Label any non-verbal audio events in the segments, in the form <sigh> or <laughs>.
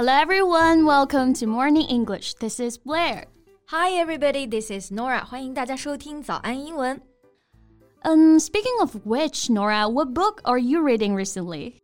Hello everyone, welcome to Morning English. This is Blair. Hi everybody, this is Norah. 欢迎大家收听早安英文。Um, speaking of which, Norah, what book are you reading recently?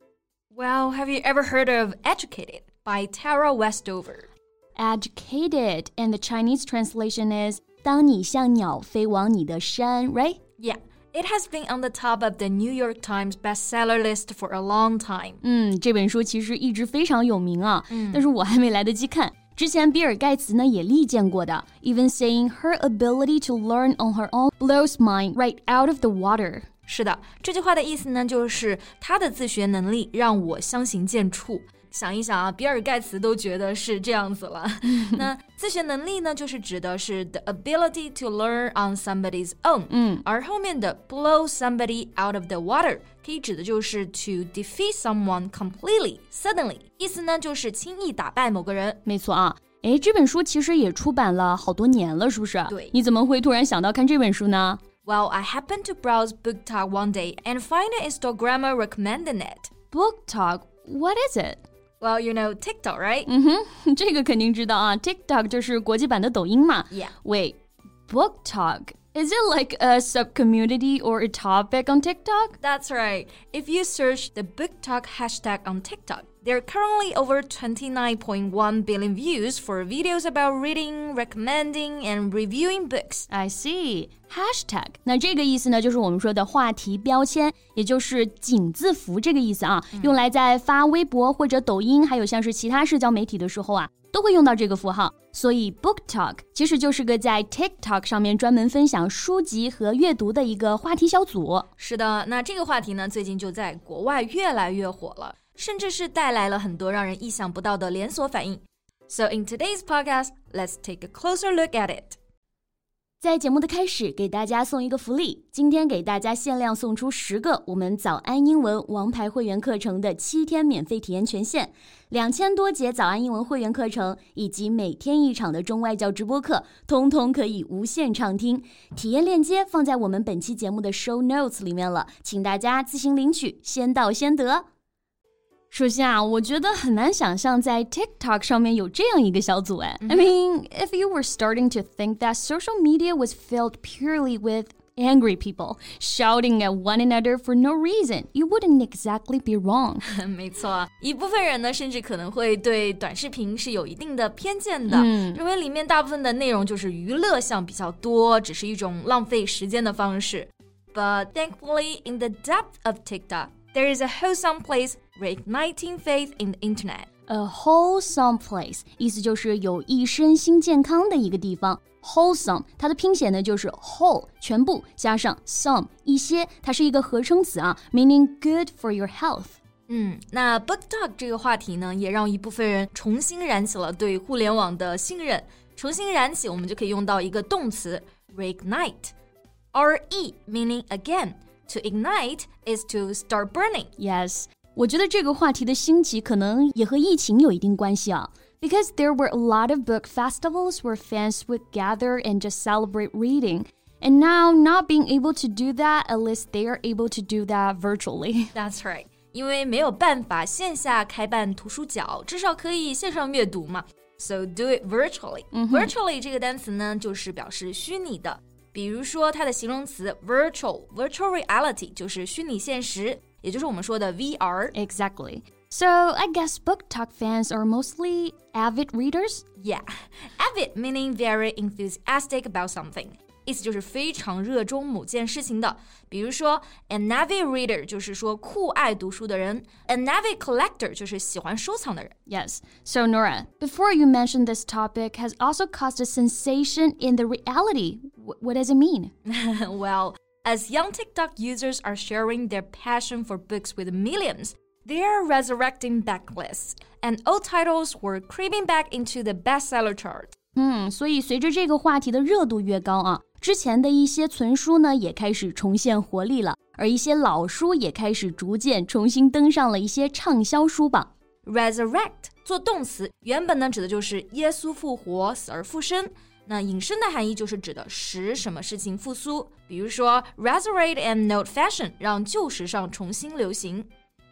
Well, have you ever heard of Educated by Tara Westover? Educated, and the Chinese translation is 当你像鸟飞往你的山, right? Yeah. It has been on the top of the New York Times bestseller list for a long time. 嗯，这本书其实一直非常有名啊，但是我还没来得及看。之前比尔盖茨呢也力荐过的，even saying her ability to learn on her own blows mine right out of the water。是的，这句话的意思呢，就是她的自学能力让我相形见绌。 想一想啊，比尔盖茨都觉得是这样子了。那自学能力呢，就是指的是 the ability to learn on somebody's own。嗯，而后面的 blow somebody out of the water。可以指的就是 to defeat someone completely suddenly，意思呢就是轻易打败某个人。没错啊，哎，这本书其实也出版了好多年了，是不是？对，你怎么会突然想到看这本书呢？Well, I happened to browse BookTok one day and find an Instagrammer recommending it. Book Talk, what is it? Well, you know TikTok, right? Mm-hmm. <laughs> 嗯哼，这个肯定知道啊，TikTok 就是国际版的抖音嘛。Yeah. Wait, BookTok. Is it like a sub-community or a topic on TikTok? That's right. If you search the BookTok hashtag on TikTok, there are currently over 29.1 billion views for videos about reading, recommending, and reviewing books. I see. Hashtag，那这个意思呢，就是我们说的话题标签，也就是井字符这个意思啊，用来在发微博或者抖音，还有像是其他社交媒体的时候啊，都会用到这个符号。所以 BookTok 其实就是个在 TikTok 上面专门分享书籍和阅读的一个话题小组。是的，那这个话题呢，最近就在国外越来越火了。甚至是带来了很多让人意想不到的连锁反应。So in today's podcast, let's take a closer look at it. 在节目的开始，给大家送一个福利。今天给大家限量送出十个我们早安英文王牌会员课程的七天免费体验权限，两千多节早安英文会员课程以及每天一场的中外教直播课，通通可以无限畅听。体验链接放在我们本期节目的 show notes 里面了，请大家自行领取，先到先得。首先啊，我觉得很难想象在 TikTok 上面有这样一个小组哎。I mean, if you were starting to think that social media was filled purely with angry people shouting at one another for no reason, you wouldn't exactly be wrong. <laughs> 没错，一部分人呢，甚至可能会对短视频是有一定的偏见的，嗯、认为里面大部分的内容就是娱乐项比较多，只是一种浪费时间的方式。But thankfully, in the depth of TikTok, there is a wholesome place reigniting faith in the internet. A wholesome place 意思就是有益身心健康的一个地方。Wholesome 它的拼写呢就是 whole 全部加上 some 一些，它是一个合成词啊，meaning good for your health。嗯，那 book talk 这个话题呢，也让一部分人重新燃起了对互联网的信任。重新燃起，我们就可以用到一个动词 reignite，r e meaning again。To ignite is to start burning. Yes. 我觉得这个话题的兴起可能也和疫情有一定关系啊。Because there were a lot of book festivals where fans would gather and just celebrate reading. And now, not being able to do that, at least they are able to do that virtually. <laughs> That's right. 因为没有办法线下开办图书角，至少可以线上阅读嘛。So do it virtually. Virtually 这个单词呢，就是表示虚拟的。比如说它的形容词 virtual，virtual reality 就是虚拟现实。 也就是我们说的 VR. VR。Exactly. So I guess book talk fans are mostly avid readers. Yeah, avid meaning very enthusiastic about something. 意思就是非常热衷某件事情的，比如说，an avid reader 就是说酷爱读书的人，an avid collector 就是喜欢收藏的人。Yes, so Norah, before you mentioned this topic has also caused a sensation in the reality. What does it mean? <laughs> well, as young TikTok users are sharing their passion for books with millions, they are resurrecting backlists, and old titles were creeping back into the bestseller chart. 嗯，所以随着这个话题的热度越高啊，之前的一些存书呢也开始重现活力了，而一些老书也开始逐渐重新登上了一些畅销书榜。Resurrect 做动词，原本呢指的就是耶稣复活、死而复生。 那引申的含义就是指的使什么事情复苏，比如说 resurrect and note fashion，让旧时尚重新流行。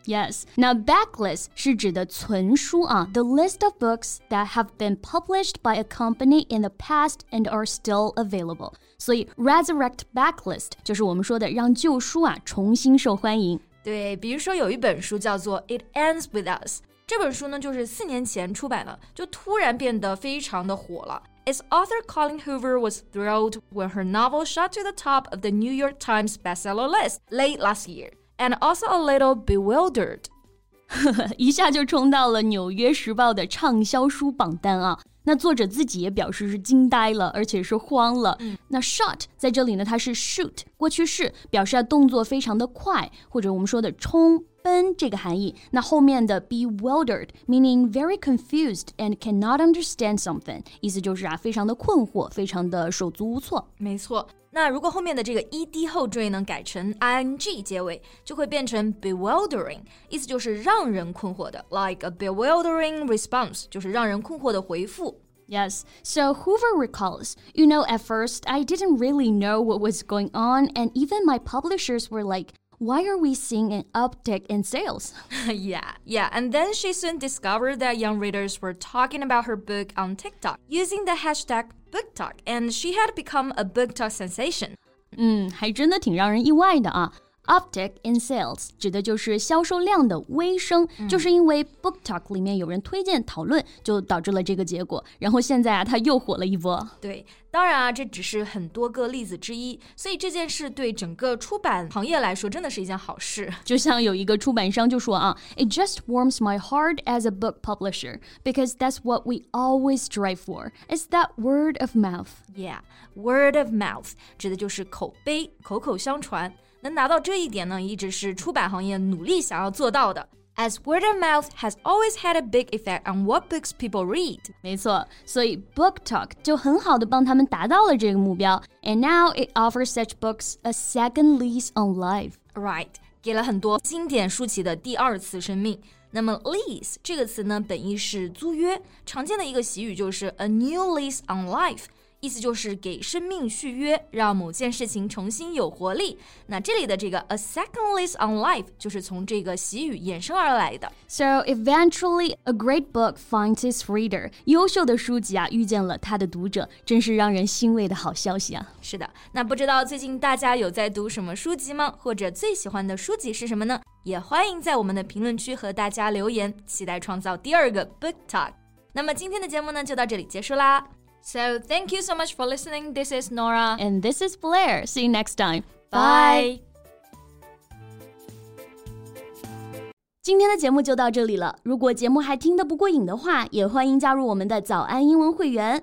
Yes. Now, backlist 是指的存书啊，the list of books that have been published by a company in the past and are still available. 所以 resurrect backlist 就是我们说的让旧书啊重新受欢迎。对，比如说有一本书叫做《It Ends with Us》，这本书呢就是四年前出版的，就突然变得非常的火了。 its author Colleen Hoover was thrilled when her novel shot to the top of the New York Times bestseller list late last year, and also a little bewildered. <laughs> 一下就冲到了《纽约时报》的畅销书榜单啊！那作者自己也表示是惊呆了，而且是慌了。嗯、那 shot 在这里呢，它是 shoot 过去式，表示啊动作非常的快，或者我们说的冲。奔这个含义，那后面的 bewildered，meaning very confused and cannot understand something，意思就是啊，非常的困惑，非常的手足无措。没错，那如果后面的这个 ed 后缀呢改成 ing 结尾，就会变成 bewildering，意思就是让人困惑的，like a bewildering response，就是让人困惑的回复。Yes, so Hoover recalls, you know, at first I didn't really know what was going on, and even my publishers were like, why are we seeing an uptick in sales? <laughs> yeah, yeah. And then she soon discovered that young readers were talking about her book on TikTok using the hashtag BookTok, and she had become a BookTok sensation. 嗯，还真的挺让人意外的啊。 Uptick in sales 指的就是销售量的微升，嗯、就是因为 BookTok 里面有人推荐讨论，就导致了这个结果。然后现在啊，它又火了一波。对，当然啊，这只是很多个例子之一，所以这件事对整个出版行业来说，真的是一件好事。就像有一个出版商就说啊，It just warms my heart as a book publisher because that's what we always strive for. It's that word of mouth. Yeah, word of mouth 指的就是口碑、口口相传。能拿到这一点呢，一直是出版行业努力想要做到的。As word of mouth has always had a big effect on what books people read。没错，所以 Book Talk 就很好的帮他们达到了这个目标。And now it offers such books a second lease on life. Right，给了很多经典书籍的第二次生命。那么 lease 这个词呢，本意是租约，常见的一个习语就是 a new lease on life。 意思就是给生命续约，让某件事情重新有活力。那这里的这个 a second lease on life 就是从这个习语衍生而来的。So eventually, a great book finds its reader。优秀的书籍啊，遇见了它的读者，真是让人欣慰的好消息啊！是的，那不知道最近大家有在读什么书籍吗？或者最喜欢的书籍是什么呢？也欢迎在我们的评论区和大家留言，期待创造第二个 book talk。那么今天的节目呢，就到这里结束啦。So thank you so much for listening. This is Norah. And this is Blair. See you next time. Bye. 今天的节目就到这里了。如果节目还听得不过瘾的话，也欢迎加入我们的早安英文会员。